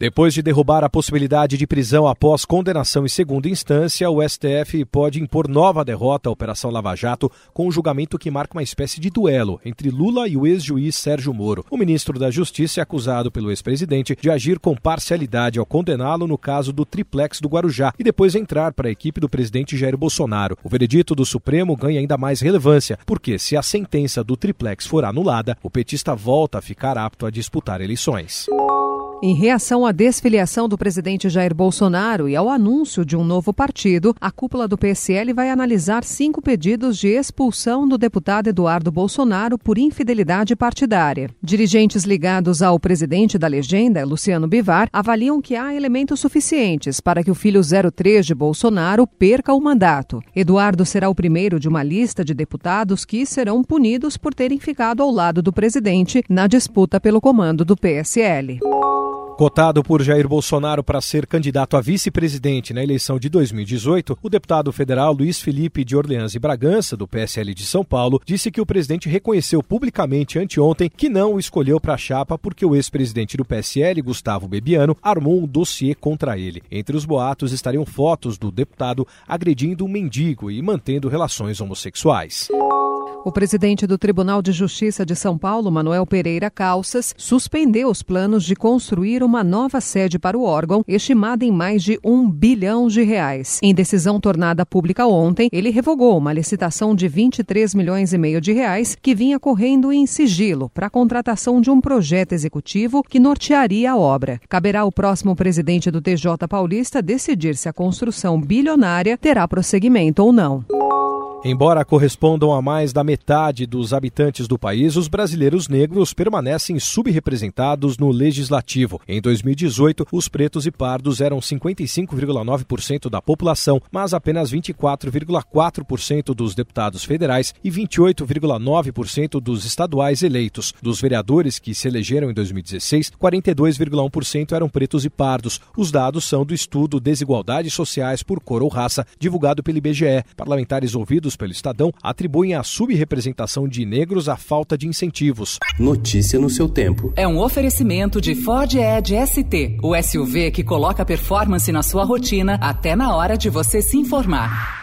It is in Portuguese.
Depois de derrubar a possibilidade de prisão após condenação em segunda instância, o STF pode impor nova derrota à Operação Lava Jato com um julgamento que marca uma espécie de duelo entre Lula e o ex-juiz Sérgio Moro. O ministro da Justiça é acusado pelo ex-presidente de agir com parcialidade ao condená-lo no caso do triplex do Guarujá e depois entrar para a equipe do presidente Jair Bolsonaro. O veredito do Supremo ganha ainda mais relevância, porque se a sentença do triplex for anulada, o petista volta a ficar apto a disputar eleições. Em reação à desfiliação do presidente Jair Bolsonaro e ao anúncio de um novo partido, a cúpula do PSL vai analisar cinco pedidos de expulsão do deputado Eduardo Bolsonaro por infidelidade partidária. Dirigentes ligados ao presidente da legenda, Luciano Bivar, avaliam que há elementos suficientes para que o filho 03 de Bolsonaro perca o mandato. Eduardo será o primeiro de uma lista de deputados que serão punidos por terem ficado ao lado do presidente na disputa pelo comando do PSL. Cotado por Jair Bolsonaro para ser candidato a vice-presidente na eleição de 2018, o deputado federal Luiz Felipe de Orleans e Bragança, do PSL de São Paulo, disse que o presidente reconheceu publicamente anteontem que não o escolheu para a chapa porque o ex-presidente do PSL, Gustavo Bebiano, armou um dossiê contra ele. Entre os boatos estariam fotos do deputado agredindo um mendigo e mantendo relações homossexuais. O presidente do Tribunal de Justiça de São Paulo, Manuel Pereira Calças, suspendeu os planos de construir uma nova sede para o órgão, estimada em mais de um bilhão de reais. Em decisão tornada pública ontem, ele revogou uma licitação de 23 milhões e meio de reais que vinha correndo em sigilo para a contratação de um projeto executivo que nortearia a obra. Caberá ao próximo presidente do TJ Paulista decidir se a construção bilionária terá prosseguimento ou não. Embora correspondam a mais da metade dos habitantes do país, os brasileiros negros permanecem subrepresentados no legislativo. Em 2018, os pretos e pardos eram 55,9% da população, mas apenas 24,4% dos deputados federais e 28,9% dos estaduais eleitos. Dos vereadores que se elegeram em 2016, 42,1% eram pretos e pardos. Os dados são do estudo Desigualdades Sociais por Cor ou Raça, divulgado pelo IBGE. Parlamentares ouvidos pelo Estadão atribuem a subrepresentação de negros à falta de incentivos. Notícia no seu tempo. É um oferecimento de Ford Edge ST, o SUV que coloca performance na sua rotina até na hora de você se informar.